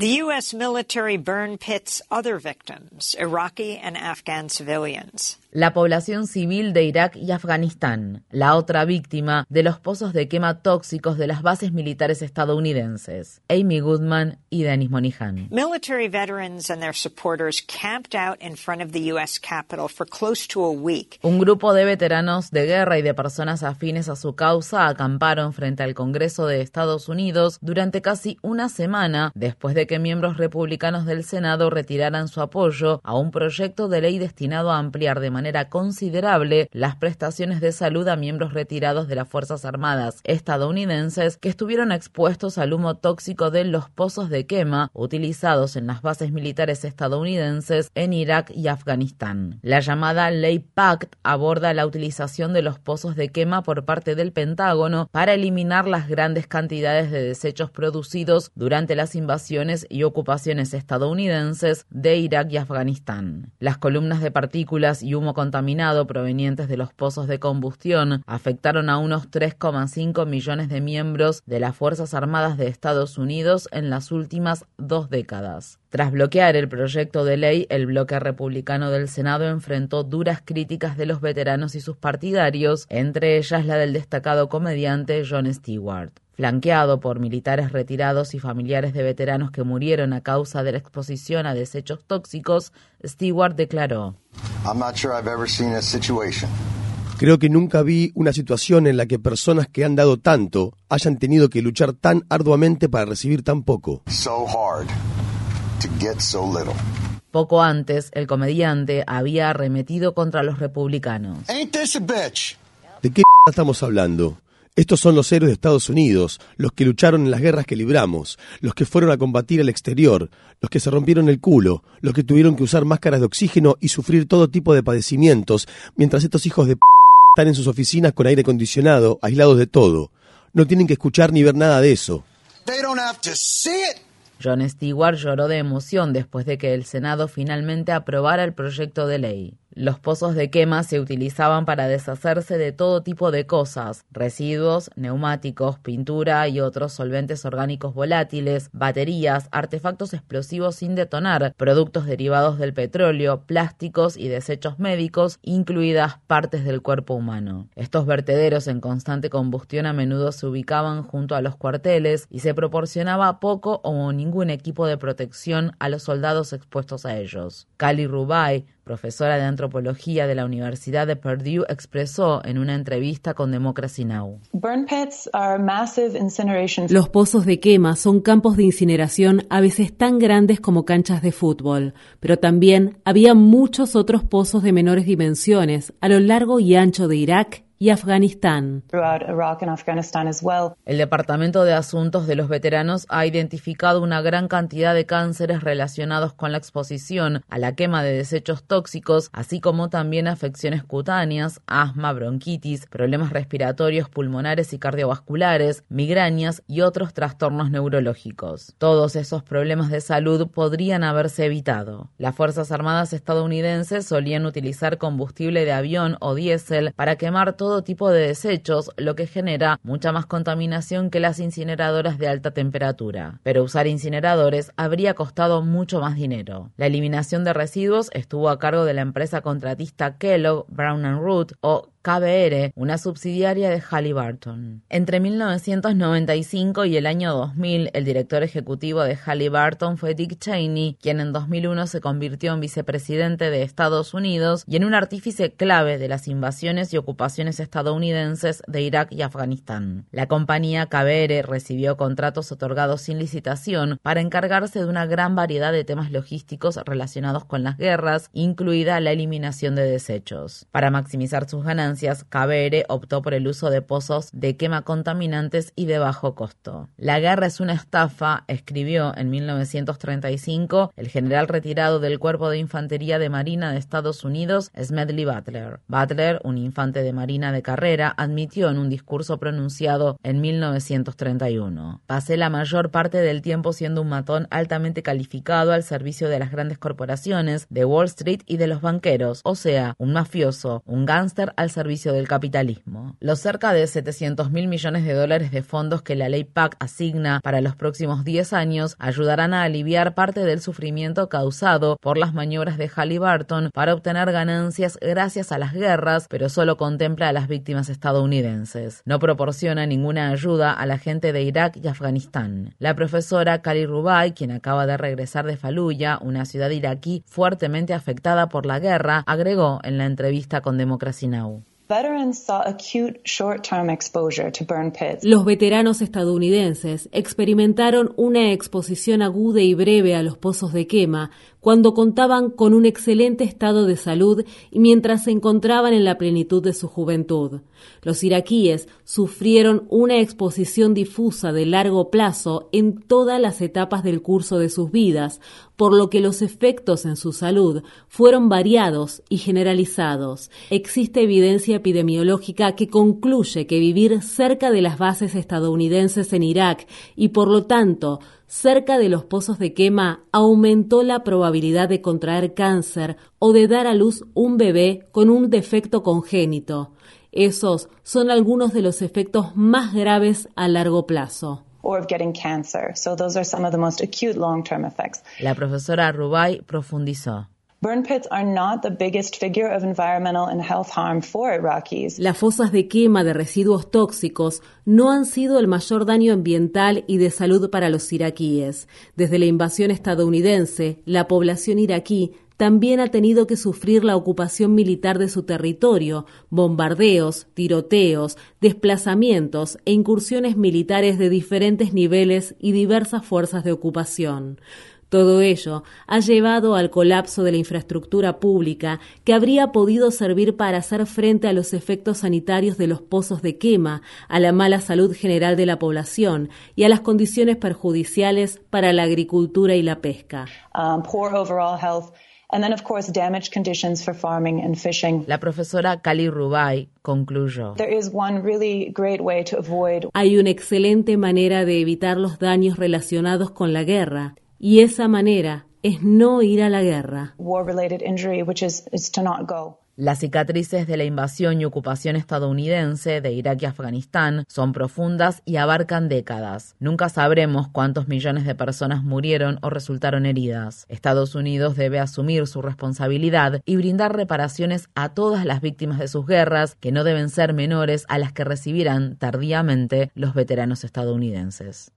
The U.S. military burn pits other victims, Iraqi and Afghan civilians la población civil de Irak y Afganistán, la otra víctima de los pozos de quema tóxicos de las bases militares estadounidenses. Amy Goodman y Denis Monihan. Military veterans and their supporters camped out in front of the US Capitol for close to a week. Un grupo de veteranos de guerra y de personas afines a su causa acamparon frente al Congreso de Estados Unidos durante casi una semana después de que miembros republicanos del Senado retiraran su apoyo a un proyecto de ley destinado a ampliar de manera considerable las prestaciones de salud a miembros retirados de las Fuerzas Armadas estadounidenses que estuvieron expuestos al humo tóxico de los pozos de quema utilizados en las bases militares estadounidenses en Irak y Afganistán. La llamada Ley PACT aborda la utilización de los pozos de quema por parte del Pentágono para eliminar las grandes cantidades de desechos producidos durante las invasiones y ocupaciones estadounidenses de Irak y Afganistán. Las columnas de partículas y humo contaminado provenientes de los pozos de combustión afectaron a unos 3,5 millones de miembros de las Fuerzas Armadas de Estados Unidos en las últimas dos décadas. Tras bloquear el proyecto de ley, el bloque republicano del Senado enfrentó duras críticas de los veteranos y sus partidarios, entre ellas la del destacado comediante Jon Stewart. Flanqueado por militares retirados y familiares de veteranos que murieron a causa de la exposición a desechos tóxicos, Stewart declaró: Creo que nunca vi una situación en la que personas que han dado tanto hayan tenido que luchar tan arduamente para recibir tan poco. Poco antes, el comediante había arremetido contra los republicanos. ¿De qué estamos hablando? Estos son los héroes de Estados Unidos, los que lucharon en las guerras que libramos, los que fueron a combatir al exterior, los que se rompieron el culo, los que tuvieron que usar máscaras de oxígeno y sufrir todo tipo de padecimientos, mientras estos hijos de p están en sus oficinas con aire acondicionado, aislados de todo. No tienen que escuchar ni ver nada de eso. John Stewart lloró de emoción después de que el Senado finalmente aprobara el proyecto de ley. Los pozos de quema se utilizaban para deshacerse de todo tipo de cosas, residuos, neumáticos, pintura y otros solventes orgánicos volátiles, baterías, artefactos explosivos sin detonar, productos derivados del petróleo, plásticos y desechos médicos, incluidas partes del cuerpo humano. Estos vertederos en constante combustión a menudo se ubicaban junto a los cuarteles y se proporcionaba poco o ningún equipo de protección a los soldados expuestos a ellos. Cali Rubai, profesora de antropología de la Universidad de Purdue, expresó en una entrevista con Democracy Now! Los pozos de quema son campos de incineración a veces tan grandes como canchas de fútbol, pero también había muchos otros pozos de menores dimensiones a lo largo y ancho de Irak y Afganistán. El Departamento de Asuntos de los Veteranos ha identificado una gran cantidad de cánceres relacionados con la exposición a la quema de desechos tóxicos, así como también afecciones cutáneas, asma, bronquitis, problemas respiratorios, pulmonares y cardiovasculares, migrañas y otros trastornos neurológicos. Todos esos problemas de salud podrían haberse evitado. Las Fuerzas Armadas estadounidenses solían utilizar combustible de avión o diésel para quemar todo todo tipo de desechos, lo que genera mucha más contaminación que las incineradoras de alta temperatura. Pero usar incineradores habría costado mucho más dinero. La eliminación de residuos estuvo a cargo de la empresa contratista Kellogg, Brown Root o KBR, una subsidiaria de Halliburton. Entre 1995 y el año 2000, el director ejecutivo de Halliburton fue Dick Cheney, quien en 2001 se convirtió en vicepresidente de Estados Unidos y en un artífice clave de las invasiones y ocupaciones estadounidenses de Irak y Afganistán. La compañía KBR recibió contratos otorgados sin licitación para encargarse de una gran variedad de temas logísticos relacionados con las guerras, incluida la eliminación de desechos. Para maximizar sus ganancias, KBR optó por el uso de pozos de quema contaminantes y de bajo costo. La guerra es una estafa, escribió en 1935 el general retirado del Cuerpo de Infantería de Marina de Estados Unidos, Smedley Butler. Butler, un infante de Marina de carrera, admitió en un discurso pronunciado en 1931. Pasé la mayor parte del tiempo siendo un matón altamente calificado al servicio de las grandes corporaciones, de Wall Street y de los banqueros, o sea, un mafioso, un gángster al servicio servicio del capitalismo. Los cerca de 700 mil millones de dólares de fondos que la ley PAC asigna para los próximos 10 años ayudarán a aliviar parte del sufrimiento causado por las maniobras de Halliburton para obtener ganancias gracias a las guerras, pero solo contempla a las víctimas estadounidenses. No proporciona ninguna ayuda a la gente de Irak y Afganistán. La profesora Kali Rubai, quien acaba de regresar de Fallujah, una ciudad iraquí fuertemente afectada por la guerra, agregó en la entrevista con Democracy Now! Los veteranos estadounidenses experimentaron una exposición aguda y breve a los pozos de quema cuando contaban con un excelente estado de salud y mientras se encontraban en la plenitud de su juventud. Los iraquíes sufrieron una exposición difusa de largo plazo en todas las etapas del curso de sus vidas, por lo que los efectos en su salud fueron variados y generalizados. Existe evidencia epidemiológica que concluye que vivir cerca de las bases estadounidenses en Irak y por lo tanto cerca de los pozos de quema aumentó la probabilidad de contraer cáncer o de dar a luz un bebé con un defecto congénito. Esos son algunos de los efectos más graves a largo plazo. La profesora Rubai profundizó. Las fosas de quema de residuos tóxicos no han sido el mayor daño ambiental y de salud para los iraquíes. Desde la invasión estadounidense, la población iraquí también ha tenido que sufrir la ocupación militar de su territorio, bombardeos, tiroteos, desplazamientos e incursiones militares de diferentes niveles y diversas fuerzas de ocupación. Todo ello ha llevado al colapso de la infraestructura pública que habría podido servir para hacer frente a los efectos sanitarios de los pozos de quema, a la mala salud general de la población y a las condiciones perjudiciales para la agricultura y la pesca. La profesora Kali Rubai concluyó. Hay una excelente manera de evitar los daños relacionados con la guerra y esa manera es no ir a la guerra. Las cicatrices de la invasión y ocupación estadounidense de Irak y Afganistán son profundas y abarcan décadas. Nunca sabremos cuántos millones de personas murieron o resultaron heridas. Estados Unidos debe asumir su responsabilidad y brindar reparaciones a todas las víctimas de sus guerras, que no deben ser menores a las que recibirán tardíamente los veteranos estadounidenses.